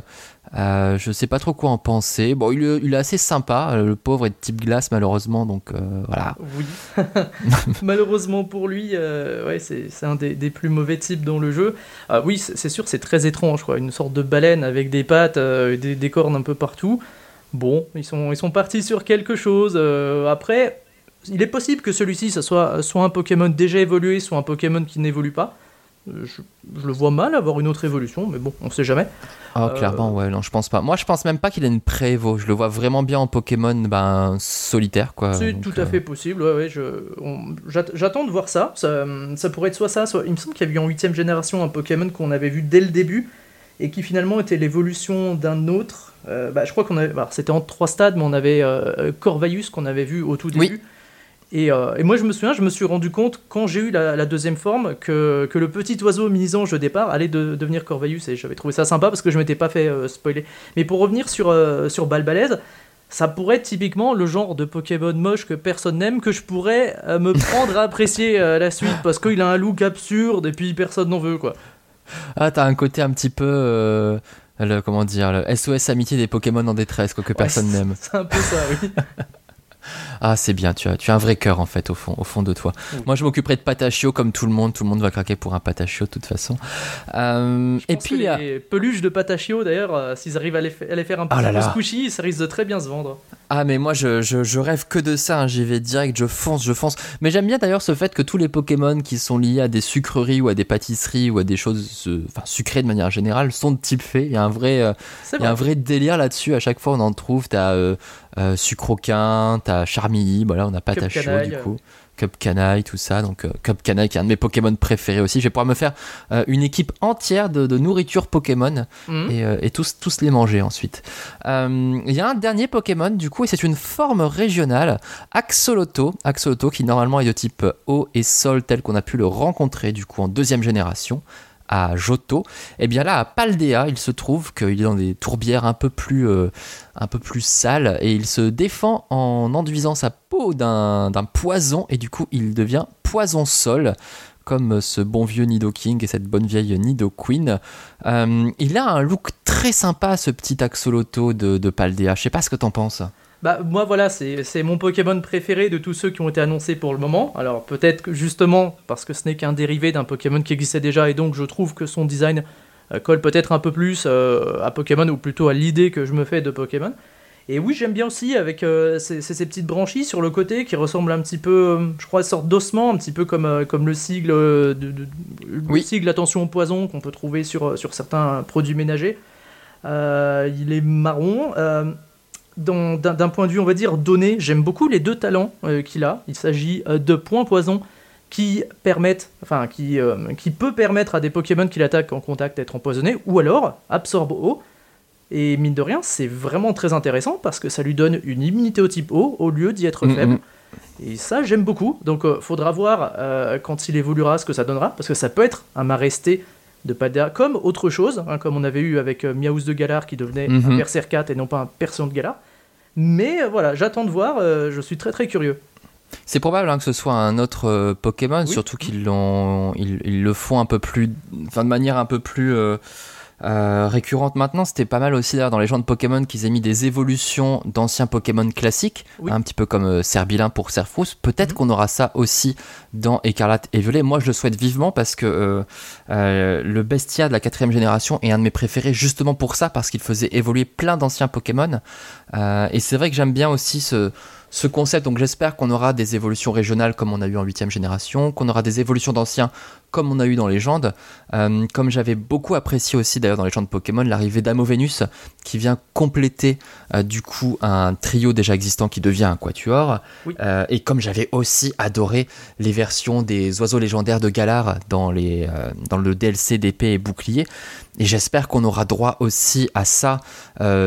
je sais pas trop quoi en penser. Bon, il, est assez sympa. Le pauvre est de type glace, malheureusement, donc voilà. Oui. malheureusement pour lui, ouais, c'est un des, plus mauvais types dans le jeu. oui, c'est sûr, c'est très étrange, quoi. Une sorte de baleine avec des pattes, des, des cornes un peu partout. Bon, ils sont, ils sont partis sur quelque chose. Euh, après, il est possible que celui-ci, soit, soit un Pokémon déjà évolué, soit un Pokémon qui n'évolue pas. Euh, je, le vois mal avoir une autre évolution, mais bon, on sait jamais. Ah, clairement, ouais, non, je pense pas. Moi, je pense même pas qu'il ait une pré-évo. Je le vois vraiment bien en Pokémon ben, solitaire, quoi. C'est tout à euh, fait possible, ouais, J'attends de voir ça. ça. ça. pourrait être soit ça, soit. Il me semble qu'il y a eu en 8 génération un Pokémon qu'on avait vu dès le début et qui finalement était l'évolution d'un autre. Euh, bah, je crois qu'on avait, c'était en trois stades, mais on avait euh, qu'on avait vu au tout début. Et, euh, et, moi, je me souviens, je me suis rendu compte quand j'ai eu la, deuxième forme que, que, le petit oiseau mini-ange de départ allait de, devenir Corvaius et j'avais trouvé ça sympa parce que je m'étais pas fait spoiler. Mais pour revenir sur, sur Balbalaise, ça pourrait être typiquement le genre de Pokémon moche que personne n'aime que je pourrais me prendre à apprécier la suite parce qu'il a un look absurde et puis personne n'en veut quoi. Ah, t'as un côté un petit peu. Euh, le, comment dire, le SOS amitié des Pokémon en détresse, quoi, que personne n'aime. C'est un peu ça, oui. Ah, c'est bien, tu as, tu as un vrai cœur en fait au fond, au fond de toi. Moi, je m'occuperai de Patachio comme tout le monde. Tout le monde va craquer pour un Patachio de toute façon. Euh, et puis, les peluches de Patachio d'ailleurs, euh, s'ils arrivent à les, faire un peu oh squishy, ça risque de très bien se vendre. Ah, mais moi, je, je, rêve que de ça. Hein. J'y vais direct, je fonce, je fonce. Mais j'aime bien d'ailleurs ce fait que tous les Pokémon qui sont liés à des sucreries ou à des pâtisseries ou à des choses euh, enfin, sucrées de manière générale sont de type fait. Il y a un vrai, il y a un vrai délire là-dessus. À chaque fois, on en trouve. T'as euh, Sucroquin, t'as Charmilly, voilà, on n'a pas Tachio du coup. Cup Canaille, tout ça. Donc euh, Cup Canaille qui est un de mes Pokémon préférés aussi. Je vais pouvoir me faire euh, une équipe entière de, nourriture Pokémon mhm. et, tous, tous les manger ensuite. Il y a un dernier Pokémon du coup et c'est une forme régionale, Axoloto. Axoloto qui normalement est de type eau et sol tel qu'on a pu le rencontrer du coup en deuxième génération à Johto, et eh bien là à Paldea, il se trouve qu'il est dans des tourbières un peu plus, euh, un peu plus sales et il se défend en enduisant sa peau d'un poison et du coup il devient poison sol comme ce bon vieux Nidoking et cette bonne vieille Nidoqueen. Euh, il a un look très sympa, ce petit axoloto de, de Paldea. Je sais pas ce que t'en penses. Bah moi voilà, c'est mon Pokémon préféré de tous ceux qui ont été annoncés pour le moment. Alors peut-être que justement parce que ce n'est qu'un dérivé d'un Pokémon qui existait déjà et donc je trouve que son design euh, colle peut-être un peu plus euh, à Pokémon ou plutôt à l'idée que je me fais de Pokémon. Et oui, j'aime bien aussi avec euh, ces, petites branchies sur le côté qui ressemblent un petit peu, je crois, une sorte d'ossement, un petit peu comme, comme le sigle, de, le sigle attention au poison qu'on peut trouver sur, sur certains produits ménagers. il est marron. D'un point de vue, on va dire, donné, j'aime beaucoup les deux talents qu'il a. Il s'agit de points poison qui permettent, enfin, qui, qui peut permettre à des Pokémon qui l'attaquent en contact d'être empoisonnés, ou alors absorbe eau. Et mine de rien, c'est vraiment très intéressant parce que ça lui donne une immunité au type O au lieu d'y être mm, faible. Et ça, j'aime beaucoup. Donc, euh, faudra voir euh, quand il évoluera ce que ça donnera parce que ça peut être un Maresté de Paldea comme autre chose, hein, comme on avait eu avec euh, Miaus de Galar qui devenait un mm-hmm. Berserkat et non pas un Persion de Galar. Mais voilà, j'attends de voir, je suis très très curieux. C'est probable hein, que ce soit un autre Pokémon, surtout qu'ils ils, le font un peu plus, enfin de manière un peu plus euh, récurrente maintenant. C'était pas mal aussi d'ailleurs dans les gens de Pokémon qu'ils aient mis des évolutions d'anciens Pokémon classiques, un petit peu comme euh, Serbilin pour Serfrous. Peut-être mhm. qu'on aura ça aussi dans Écarlate et Violet. Moi, je le souhaite vivement parce que euh, le Bestia de la quatrième génération est un de mes préférés justement pour ça, parce qu'il faisait évoluer plein d'anciens Pokémon. et c'est vrai que j'aime bien aussi ce ce concept. Donc j'espère qu'on aura des évolutions régionales comme on a eu en 8 génération, qu'on aura des évolutions d'anciens comme on a eu dans Légende. Euh, comme j'avais beaucoup apprécié aussi d'ailleurs dans Légende Pokémon, l'arrivée d'Amovenus qui vient compléter euh, du coup un trio déjà existant qui devient un quatuor. Euh, et comme j'avais aussi adoré les versions des oiseaux légendaires de Galar dans, les, dans le DLC d'épée et bouclier. Et j'espère qu'on aura droit aussi à ça,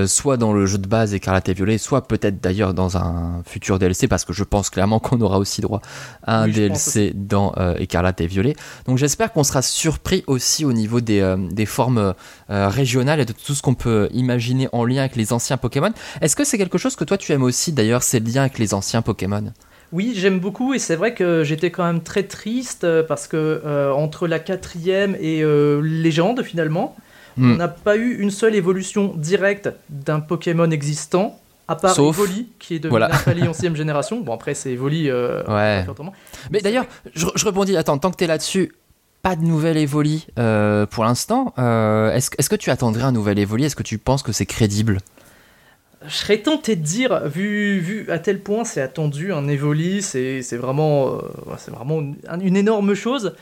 soit dans le jeu de base Écarlate et Violet, soit peut-être d'ailleurs dans un futur DLC, parce que je pense clairement qu'on aura aussi droit à un DLC dans Écarlate et Violet. Donc j'espère qu'on sera surpris aussi au niveau des, euh, formes euh, régionales et de tout ce qu'on peut imaginer en lien avec les anciens Pokémon. Est-ce que c'est quelque chose que toi tu aimes aussi d'ailleurs, ces liens avec les anciens Pokémon? Oui, j'aime beaucoup et c'est vrai que j'étais quand même très triste euh, parce que entre la quatrième et légende finalement, hmm. on n'a pas eu une seule évolution directe d'un Pokémon existant à part Evoli, qui est devenu voilà. en 6 génération. Bon, après, c'est Evoli. ouais. Mais d'ailleurs, je, je, rebondis. Attends, tant que tu es là-dessus, pas de nouvelle Evoli euh, pour l'instant. Euh, est-ce, que tu attendrais un nouvel Evoli? Est-ce que tu penses que c'est crédible? Je serais tenté de dire, vu, vu à tel point c'est attendu, un Evoli, c'est, vraiment, euh, vraiment une énorme chose.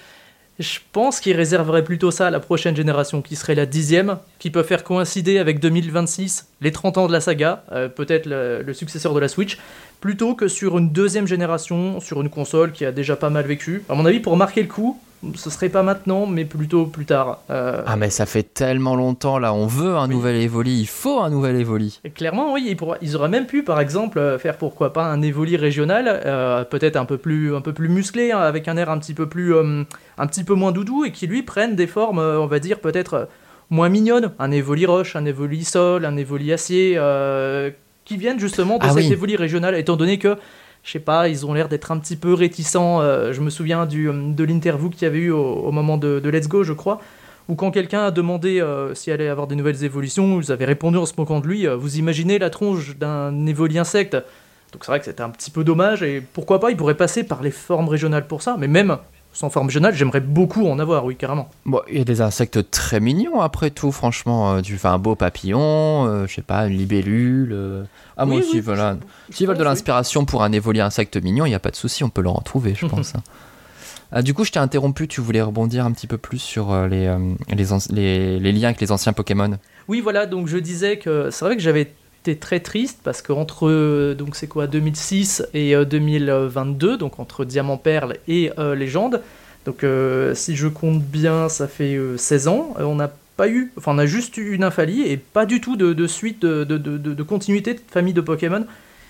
Je pense qu'il réserverait plutôt ça à la prochaine génération, qui serait la dixième, qui peut faire coïncider avec 2026, les 30 ans de la saga, peut-être le, successeur de la Switch, plutôt que sur une deuxième génération, sur une console qui a déjà pas mal vécu. À mon avis, pour marquer le coup, ce serait pas maintenant, mais plutôt plus tard. Euh, ah, mais ça fait tellement longtemps là, on veut un nouvel Evoli, il faut un nouvel Evoli. clairement, oui, ils, auraient même pu, par exemple, euh, faire pourquoi pas un Evoli régional, euh, peut-être un peu plus, un peu plus musclé, hein, avec un air un petit peu plus, un petit peu moins doudou, et qui lui prennent des formes, on va dire peut-être moins mignonnes, un Evoli roche, un Evoli sol, un Evoli acier, qui viennent justement de ah cet Evoli régional, étant donné que je sais pas, ils ont l'air d'être un petit peu réticents. Euh, je me souviens du, de l'interview qu'il y avait eu au, moment de, Let's Go, je crois, où quand quelqu'un a demandé euh, s'il allait avoir des nouvelles évolutions, ils avaient répondu en se moquant de lui euh, Vous imaginez la tronche d'un évoli insecte Donc c'est vrai que c'était un petit peu dommage, et pourquoi pas, il pourrait passer par les formes régionales pour ça, mais même sans forme régionale, j'aimerais beaucoup en avoir, oui, carrément. Bon, il y a des insectes très mignons après tout, franchement. Tu fais un beau papillon, je sais pas, une libellule. Ah, moi aussi, voilà. S'ils veulent de l'inspiration pour un évoluer insecte mignon, il n'y a pas de souci, on peut leur en trouver, je pense. Hein. Ah, du coup, je t'ai interrompu, tu voulais rebondir un petit peu plus sur euh, les, euh, les, les, liens avec les anciens Pokémon? Oui, voilà, donc je disais que c'est vrai que j'avais été très triste parce qu'entre, euh, donc c'est quoi, 2006 et 2022, donc entre Diamant Perle et Légende, donc si je compte bien, ça fait 16 ans, on a eu, enfin on a juste eu une infalie et pas du tout de, suite, de, de, continuité de famille de Pokémon.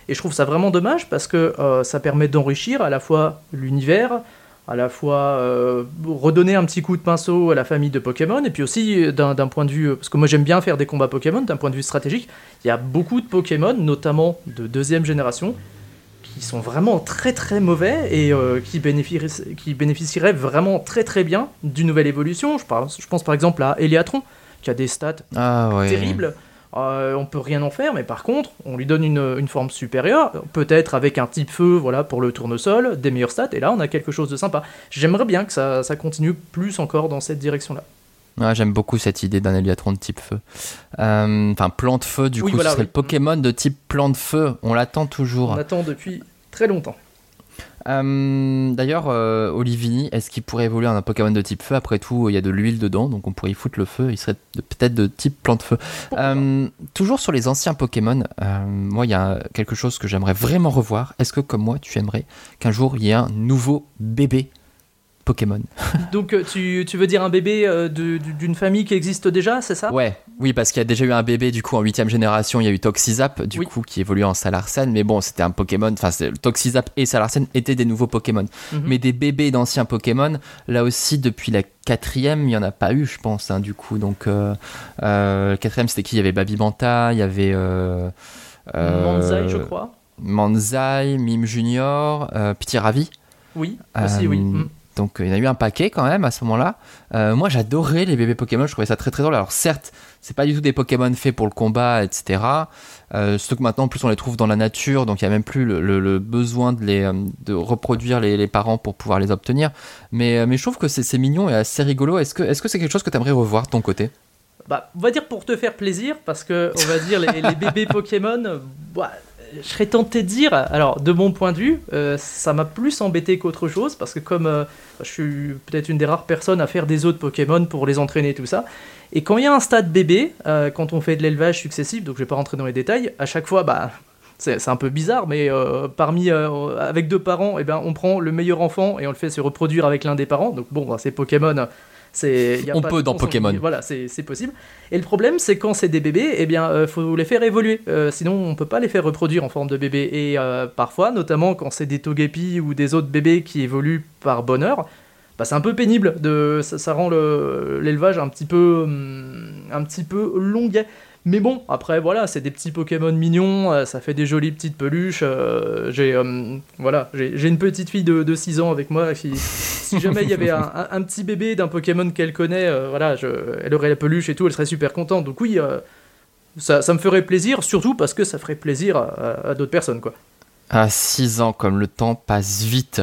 Et je trouve ça vraiment dommage parce que euh, ça permet d'enrichir à la fois l'univers, à la fois euh, redonner un petit coup de pinceau à la famille de Pokémon, et puis aussi d'un point de vue, parce que moi j'aime bien faire des combats Pokémon, d'un point de vue stratégique, il y a beaucoup de Pokémon, notamment de deuxième génération, qui sont vraiment très très mauvais et qui, bénéficieraient, qui bénéficieraient vraiment très très bien d'une nouvelle évolution. Je, je pense par exemple à Eliatron, qui a des stats ah, terribles. Euh, on peut rien en faire, mais par contre, on lui donne une, forme supérieure, peut-être avec un type feu, voilà, pour le tournesol, des meilleurs stats, et là on a quelque chose de sympa. J'aimerais bien que ça, continue plus encore dans cette direction-là. J'aime beaucoup cette idée d'un Eliatron de type feu. Euh, enfin, plan de feu, du coup, ce serait le Pokémon de type plan de feu. On l'attend toujours. On l'attend depuis très longtemps. Euh, d'ailleurs, euh, Olivini, est-ce qu'il pourrait évoluer en un Pokémon de type feu Après tout, il y a de l'huile dedans, donc on pourrait y foutre le feu. Il serait peut-être de type plante feu. Euh, toujours sur les anciens Pokémon, moi, il y a quelque chose que j'aimerais vraiment revoir. Est-ce que, comme moi, tu aimerais qu'un jour il y ait un nouveau bébé Pokémon. Donc euh, tu, tu, veux dire un bébé euh, d'une famille qui existe déjà, c'est ça? Ouais, oui, parce qu'il y a déjà eu un bébé du coup en huitième génération, il y a eu Toxizap du coup qui évolue en Salarsen, mais bon, c'était un Pokémon, enfin Toxizap et Salarsen étaient des nouveaux Pokémon. Mhm. Mais des bébés d'anciens Pokémon, là aussi depuis la quatrième, il n'y en a pas eu, je pense, hein, du coup. Donc euh, euh quatrième, c'était qui? Il y avait Babibanta, il y avait... Manzai, je crois. Manzai, Mime Junior, Piti Ravi. Oui, aussi, oui. Mm. Donc euh, il y en a eu un paquet quand même à ce moment-là. Euh, moi j'adorais les bébés Pokémon, je trouvais ça très très drôle. Alors certes, c'est pas du tout des Pokémon faits pour le combat, etc. Euh, surtout que maintenant en plus on les trouve dans la nature, donc il y a même plus le, besoin de, les, de reproduire les, parents pour pouvoir les obtenir. Mais, mais je trouve que c'est mignon et assez rigolo. Est-ce que c'est -ce que quelque chose que tu aimerais revoir de ton côté? Bah, on va dire pour te faire plaisir, parce que on va dire les, bébés Pokémon, bah, je serais tenté de dire, alors de mon point de vue, euh, ça m'a plus embêté qu'autre chose, parce que comme euh, je suis peut-être une des rares personnes à faire des autres Pokémon pour les entraîner et tout ça, et quand il y a un stade bébé, euh, quand on fait de l'élevage successif, donc je vais pas rentrer dans les détails, à chaque fois, bah, c'est un peu bizarre, mais parmi, avec deux parents, eh ben, on prend le meilleur enfant et on le fait se reproduire avec l'un des parents, donc bon, bah, c'est Pokémon on peut dans Pokémon. Voilà, c'est possible. Et le problème, c'est quand c'est des bébés, eh bien, euh, faut les faire évoluer. Euh, sinon, on peut pas les faire reproduire en forme de bébé. Et euh, parfois, notamment quand c'est des Togepi ou des autres bébés qui évoluent par bonheur, bah, c'est un peu pénible. De, ça, ça rend l'élevage un petit peu, hum, un petit peu longuet. Mais bon, après voilà, c'est des petits Pokémon mignons, euh, ça fait des jolies petites peluches. Euh, j'ai euh, voilà, j'ai une petite fille de, 6 ans avec moi. Si jamais il y avait un, petit bébé d'un Pokémon qu'elle connaît, voilà, elle aurait la peluche et tout, elle serait super contente. Donc oui, ça, ça, me ferait plaisir, surtout parce que ça ferait plaisir à, à d'autres personnes, quoi à 6 ans, comme le temps passe vite.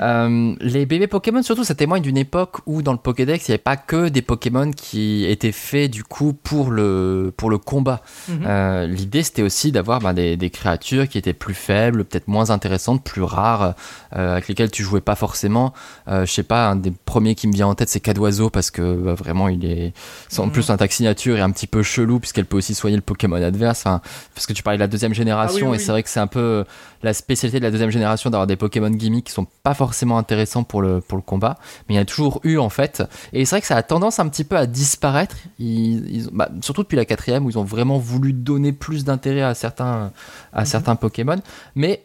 Euh, les bébés Pokémon, surtout, ça témoigne d'une époque où dans le Pokédex, il n'y avait pas que des Pokémon qui étaient faits du coup pour le, pour le combat. Mhm. Euh, l'idée, c'était aussi d'avoir ben, des, des, créatures qui étaient plus faibles, peut-être moins intéressantes, plus rares, euh, avec lesquelles tu jouais pas forcément. je sais pas, un des premiers qui me vient en tête, c'est Cadoiseau, parce que bah, vraiment, il est. En mhm. plus, un signature est un petit peu chelou, puisqu'elle peut aussi soigner le Pokémon adverse. parce que tu parlais de la deuxième génération, ah et c'est vrai que c'est un peu la spécialité de la deuxième génération d'avoir des Pokémon gimmicks qui sont pas forcément intéressants pour le, pour le combat, mais il y a toujours eu en fait. Et c'est vrai que ça a tendance un petit peu à disparaître, ils, bah, surtout depuis la quatrième où ils ont vraiment voulu donner plus d'intérêt à certains, à mhm. certains Pokémon. Mais,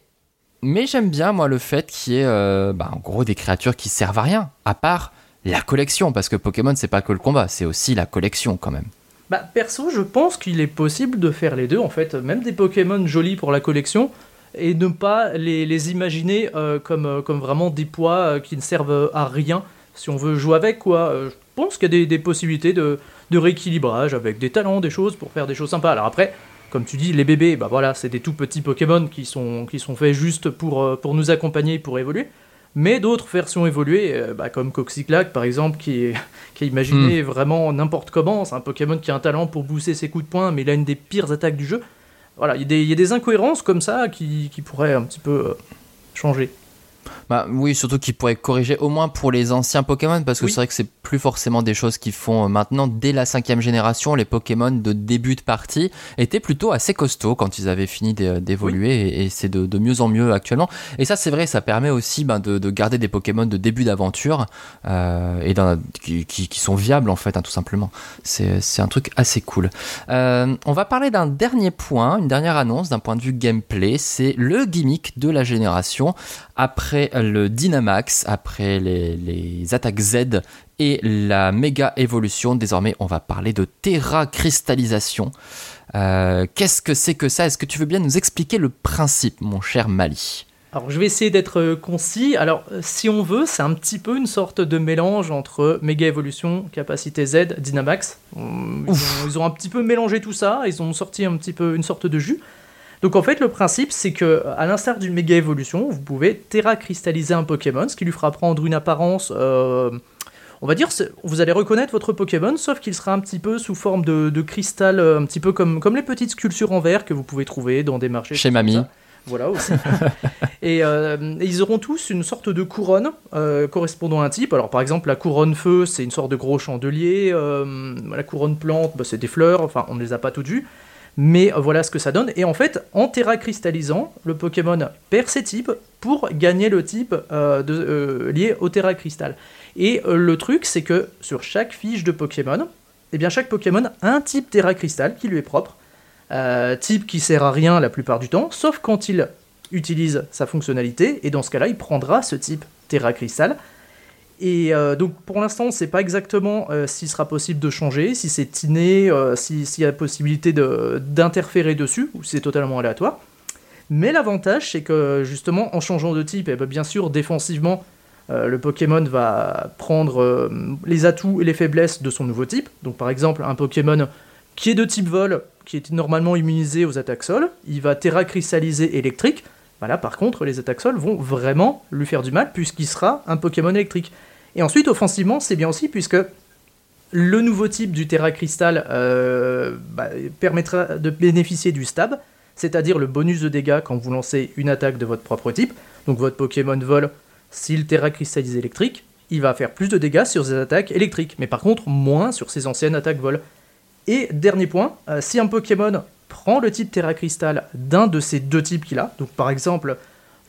mais j'aime bien moi le fait qu'il y ait euh, bah, en gros des créatures qui servent à rien, à part la collection, parce que Pokémon c'est pas que le combat, c'est aussi la collection quand même. Bah, perso, je pense qu'il est possible de faire les deux en fait. Même des Pokémon jolis pour la collection, et ne pas les, imaginer euh, comme, euh, comme vraiment des poids euh, qui ne servent à rien si on veut jouer avec quoi. je pense qu'il y a des, possibilités de, rééquilibrage avec des talents, des choses pour faire des choses sympas. Alors après, comme tu dis, les bébés, bah voilà, c'est des tout petits Pokémon qui sont, qui sont faits juste pour, pour nous accompagner, pour évoluer. Mais d'autres versions évoluées, bah comme Coxiclac par exemple, qui est, qui est imaginé hmm. vraiment n'importe comment. C'est un Pokémon qui a un talent pour booster ses coups de poing, mais il a une des pires attaques du jeu voilà, il y, a des incohérences comme ça qui, qui pourraient un petit peu euh, changer. Bah, oui, surtout qu'ils pourraient corriger au moins pour les anciens Pokémon, parce que c'est vrai que c'est plus forcément des choses qu'ils font euh, maintenant. Dès la cinquième génération, les Pokémon de début de partie étaient plutôt assez costauds quand ils avaient fini d'évoluer, et, c'est de, mieux en mieux actuellement. Et ça, c'est vrai, ça permet aussi ben, de, garder des Pokémon de début d'aventure, euh, et qui, qui, sont viables en fait, hein, tout simplement. C'est un truc assez cool. Euh, on va parler d'un dernier point, une dernière annonce d'un point de vue gameplay, c'est le gimmick de la génération après le Dynamax, après les, attaques Z et la méga évolution, désormais on va parler de Terra Cristallisation. Euh, qu'est-ce que c'est que ça? Est-ce que tu veux bien nous expliquer le principe, mon cher Mali? Alors je vais essayer d'être concis. Alors si on veut, c'est un petit peu une sorte de mélange entre Mega Evolution, Capacité Z, Dynamax. Ils ont, un petit peu mélangé tout ça, ils ont sorti un petit peu une sorte de jus. Donc en fait le principe c'est que à l'instar d'une Mega Evolution, vous pouvez Terra cristalliser un Pokémon, ce qui lui fera prendre une apparence... on va dire, vous allez reconnaître votre Pokémon, sauf qu'il sera un petit peu sous forme de, cristal, un petit peu comme, comme les petites sculptures en verre que vous pouvez trouver dans des marchés. Chez Mamie. Voilà aussi. Euh, et, ils auront tous une sorte de couronne euh, correspondant à un type. Alors par exemple, la couronne feu, c'est une sorte de gros chandelier. Euh, la couronne plante, bah, c'est des fleurs. Enfin, on ne les a pas toutes vues. Mais voilà ce que ça donne. Et en fait, en terra cristallisant, le Pokémon perd ses types pour gagner le type de, lié au terra cristal. Et le truc, c'est que sur chaque fiche de Pokémon, eh bien chaque Pokémon a un type terra cristal qui lui est propre. Euh, type qui sert à rien la plupart du temps, sauf quand il utilise sa fonctionnalité, et dans ce cas-là, il prendra ce type Terra Crystal. Et euh, donc pour l'instant, on ne sait pas exactement euh, s'il sera possible de changer, si c'est inné, s'il y a possibilité d'interférer dessus, ou si c'est totalement aléatoire. Mais l'avantage, c'est que justement, en changeant de type, eh ben, bien sûr, défensivement, le Pokémon va prendre les atouts et les faiblesses de son nouveau type. Donc par exemple, un Pokémon qui est de type vol, qui est normalement immunisé aux attaques sol, il va terra cristalliser électrique. Voilà, par contre, les attaques sol vont vraiment lui faire du mal puisqu'il sera un Pokémon électrique. Et ensuite, offensivement, c'est bien aussi puisque le nouveau type du Terra Crystal euh, bah, permettra de bénéficier du stab, c'est-à-dire le bonus de dégâts quand vous lancez une attaque de votre propre type. Donc votre Pokémon vol, s'il Terra cristallise électrique, il va faire plus de dégâts sur ses attaques électriques, mais par contre moins sur ses anciennes attaques vol. Et dernier point, euh, si un Pokémon prend le type Terra Crystal d'un de ces deux types qu'il a, donc par exemple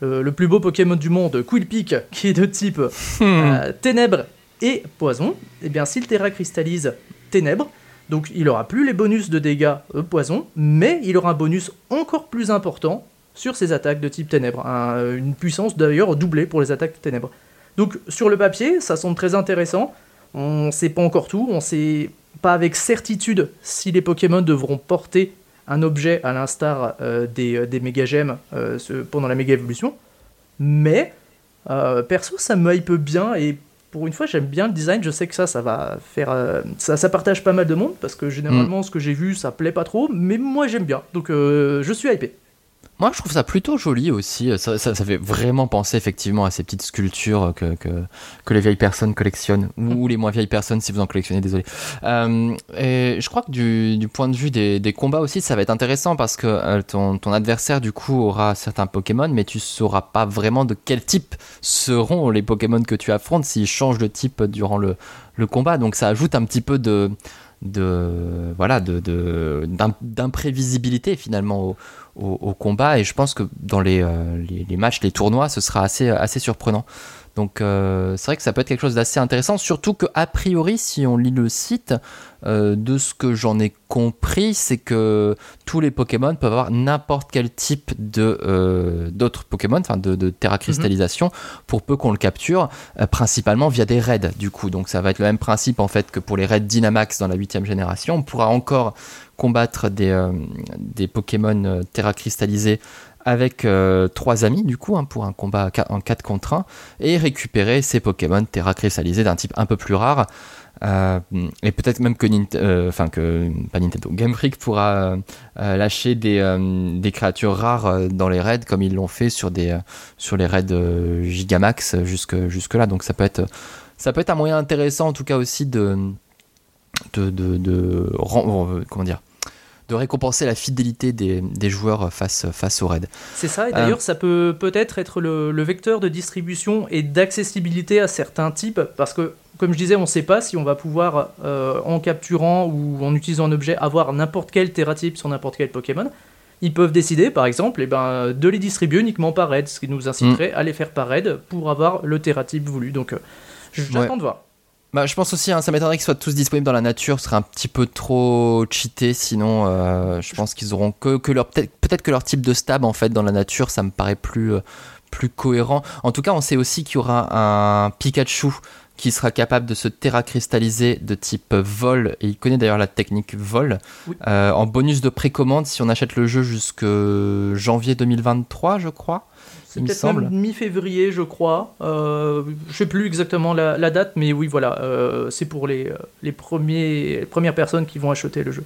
euh, le plus beau Pokémon du monde, Quillpick, qui est de type euh, hmm. Ténèbres et Poison, et eh bien s'il Terra cristallise Ténèbres, donc il aura plus les bonus de dégâts Poison, mais il aura un bonus encore plus important sur ses attaques de type Ténèbres, une puissance d'ailleurs doublée pour les attaques de Ténèbres. Donc sur le papier, ça semble très intéressant. On ne sait pas encore tout, on sait pas avec certitude si les Pokémon devront porter un objet à l'instar euh, des, euh, des méga gemmes euh, pendant la méga évolution. Mais perso, ça me hype bien et pour une fois, j'aime bien le design. Je sais que ça, ça va faire. ça, ça partage pas mal de monde parce que généralement, mm. ce que j'ai vu, ça plaît pas trop. Mais moi, j'aime bien. Donc, je suis hypé. Moi, je trouve ça plutôt joli aussi. Ça, ça, fait vraiment penser effectivement à ces petites sculptures que, que, que les vieilles personnes collectionnent, ou les moins vieilles personnes si vous en collectionnez, désolé. Euh, et je crois que du, du, point de vue des, des, combats aussi, ça va être intéressant parce que euh, ton, ton, adversaire, du coup, aura certains Pokémon, mais tu sauras pas vraiment de quel type seront les Pokémon que tu affrontes s'ils changent de type durant le, le combat. Donc ça ajoute un petit peu de de voilà d'imprévisibilité finalement au, combat. Et je pense que dans les, euh, les, les, matchs les tournois ce sera assez assez surprenant donc euh, c'est vrai que ça peut être quelque chose d'assez intéressant, surtout que a priori, si on lit le site, euh, de ce que j'en ai compris, c'est que tous les Pokémon peuvent avoir n'importe quel type de euh, d'autres Pokémon, enfin de, de terra cristallisation, mhm. pour peu qu'on le capture, principalement via des raids du coup. Donc ça va être le même principe en fait que pour les raids Dynamax dans la 8 génération. On pourra encore combattre des, des Pokémon terra cristallisés avec euh, trois amis du coup hein, pour un combat en 4 contre 1 et récupérer ces Pokémon Terra cristallisés d'un type un peu plus rare. Euh, et peut-être même que, euh, enfin pas Nintendo, Game Freak pourra lâcher des, créatures rares dans les raids comme ils l'ont fait sur les raids Gigamax jusque là donc ça peut être un moyen intéressant en tout cas aussi de comment dire de récompenser la fidélité des, joueurs face, face au raid. C'est ça, et d'ailleurs, euh, ça peut peut-être être le, vecteur de distribution et d'accessibilité à certains types, parce que, comme je disais, on ne sait pas si on va pouvoir, euh, en capturant ou en utilisant un objet, avoir n'importe quel terratype sur n'importe quel Pokémon. Ils peuvent décider, par exemple, eh ben, de les distribuer uniquement par raid, ce qui nous inciterait mm. à les faire par raid pour avoir le terratype voulu. Donc, euh, j'attends de voir. Bah, je pense aussi, hein, ça m'étonnerait qu'ils soient tous disponibles dans la nature, ce serait un petit peu trop cheaté, sinon euh, je pense qu'ils auront que, peut-être que leur type de stab en fait dans la nature, ça me paraît plus euh, plus cohérent. En tout cas, on sait aussi qu'il y aura un Pikachu qui sera capable de se terracristalliser de type vol, et il connaît d'ailleurs la technique vol, euh, en bonus de précommande si on achète le jeu jusque janvier 2023, je crois. C'est peut-être mi-février, je crois. Euh, je sais plus exactement la, date, mais oui, voilà, euh, c'est pour les, les, premiers, les premières personnes qui vont acheter le jeu.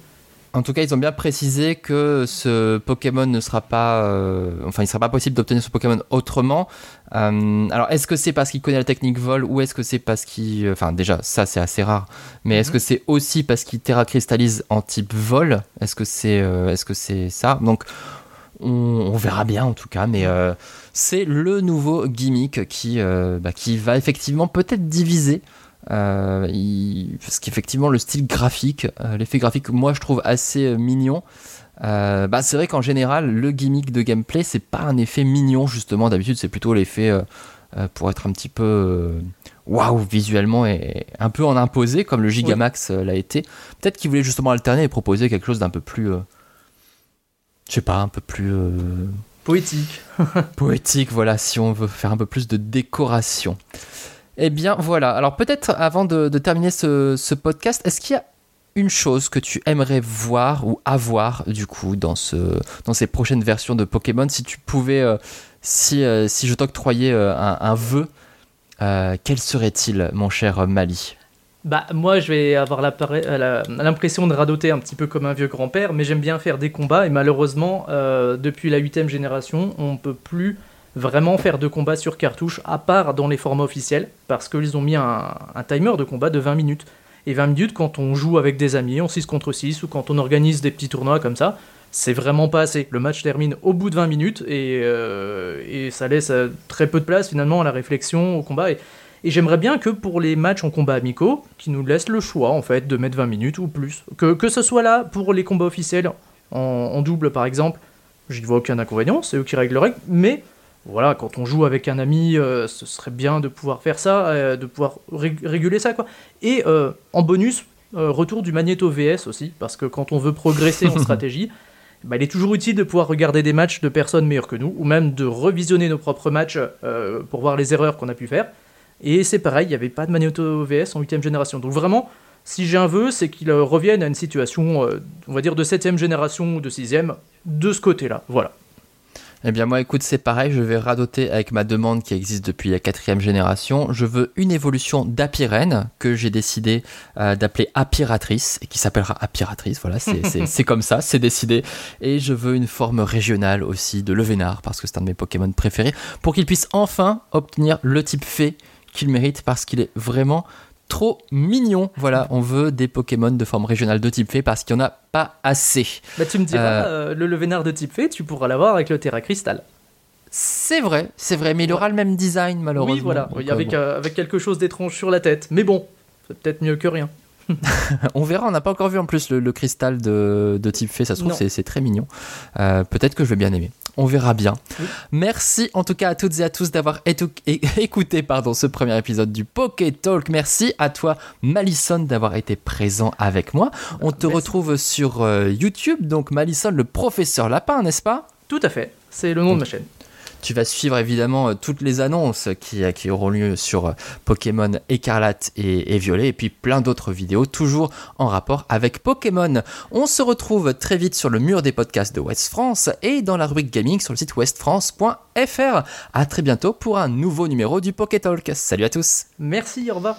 En tout cas, ils ont bien précisé que ce Pokémon ne sera pas, euh, enfin, il sera pas possible d'obtenir ce Pokémon autrement. Euh, alors, est-ce que c'est parce qu'il connaît la technique vol ou est-ce que c'est parce qu'il, enfin, déjà, ça c'est assez rare. Mais est-ce mhm. que c'est aussi parce qu'il terra cristallise en type vol? Est-ce que c'est, euh, est-ce que c'est ça? Donc, on, verra bien en tout cas, mais c'est le nouveau gimmick qui, bah, qui va effectivement peut-être diviser euh, parce qu'effectivement, le style graphique, euh, l'effet graphique, moi je trouve assez euh, mignon. bah, c'est vrai qu'en général, le gimmick de gameplay, c'est pas un effet mignon, justement. D'habitude, c'est plutôt l'effet pour être un petit peu waouh visuellement et un peu en imposé, comme le Gigamax l'a été. Peut-être qu'il voulait justement alterner et proposer quelque chose d'un peu plus. je sais pas, un peu plus. Poétique. poétique, voilà, si on veut faire un peu plus de décoration. Eh bien voilà, alors peut-être avant de, terminer ce, podcast, est-ce qu'il y a une chose que tu aimerais voir ou avoir du coup dans, ce, dans ces prochaines versions de Pokémon? Si tu pouvais, euh, si, euh, si je t'octroyais euh, un, vœu, quel serait-il mon cher Mali? Bah, moi, je vais avoir l'impression de radoter un petit peu comme un vieux grand-père, mais j'aime bien faire des combats, et malheureusement, depuis la huitième génération, on ne peut plus vraiment faire de combats sur cartouche, à part dans les formats officiels, parce qu'ils ont mis un, timer de combat de 20 minutes. Et 20 minutes, quand on joue avec des amis en 6 contre 6, ou quand on organise des petits tournois comme ça, c'est vraiment pas assez. Le match termine au bout de 20 minutes, et, euh, et ça laisse euh, très peu de place finalement à la réflexion, au combat. Et, j'aimerais bien que pour les matchs en combat amicaux, qui nous laissent le choix en fait de mettre 20 minutes ou plus. Que, que ce soit là pour les combats officiels, en, en double par exemple, j'y vois aucun inconvénient, c'est eux qui règlent le règle, mais voilà, quand on joue avec un ami, euh, ce serait bien de pouvoir faire ça, euh, de pouvoir réguler ça, quoi. Et euh, en bonus, retour du Magneto VS aussi, parce que quand on veut progresser en stratégie, bah, il est toujours utile de pouvoir regarder des matchs de personnes meilleures que nous, ou même de revisionner nos propres matchs pour voir les erreurs qu'on a pu faire. Et c'est pareil, il n'y avait pas de Magneto VS en 8 génération. Donc vraiment, si j'ai un vœu, c'est qu'il revienne à une situation, on va dire, de 7 génération ou de 6 de ce côté-là. Voilà. Eh bien moi écoute c'est pareil, je vais radoter avec ma demande qui existe depuis la quatrième génération. Je veux une évolution d'Apirène que j'ai décidé euh, d'appeler Apiratrice et qui s'appellera Apiratrice, voilà c'est comme ça, c'est décidé. Et je veux une forme régionale aussi de Levénard parce que c'est un de mes Pokémon préférés pour qu'il puisse enfin obtenir le type fée qu'il mérite parce qu'il est vraiment trop mignon. Voilà, on veut des Pokémon de forme régionale de type fée parce qu'il n'y en a pas assez. Bah, tu me diras, euh, euh, le Levénard de type fée, tu pourras l'avoir avec le Terra Crystal. C'est vrai, c'est vrai, mais il aura le même design malheureusement. Oui, voilà, avec, euh, avec quelque chose d'étrange sur la tête. Mais bon, c'est peut-être mieux que rien. on verra, on n'a pas encore vu en plus le, cristal de, type fée, ça se trouve c'est très mignon. Peut-être que je vais bien aimer on verra bien. Merci en tout cas à toutes et à tous d'avoir écouté pardon, ce premier épisode du Poké Talk. Merci à toi, Malison, d'avoir été présent avec moi. On te retrouve sur euh, YouTube, donc Malison, le professeur lapin, n'est-ce pas? Tout à fait, c'est le nom de ma chaîne. Tu vas suivre évidemment euh, toutes les annonces qui, euh, auront lieu sur euh, Pokémon Écarlate et, Violet et puis plein d'autres vidéos toujours en rapport avec Pokémon. On se retrouve très vite sur le mur des podcasts de West France et dans la rubrique gaming sur le site westfrance.fr. À très bientôt pour un nouveau numéro du Poké Talk. Salut à tous. Merci, au revoir.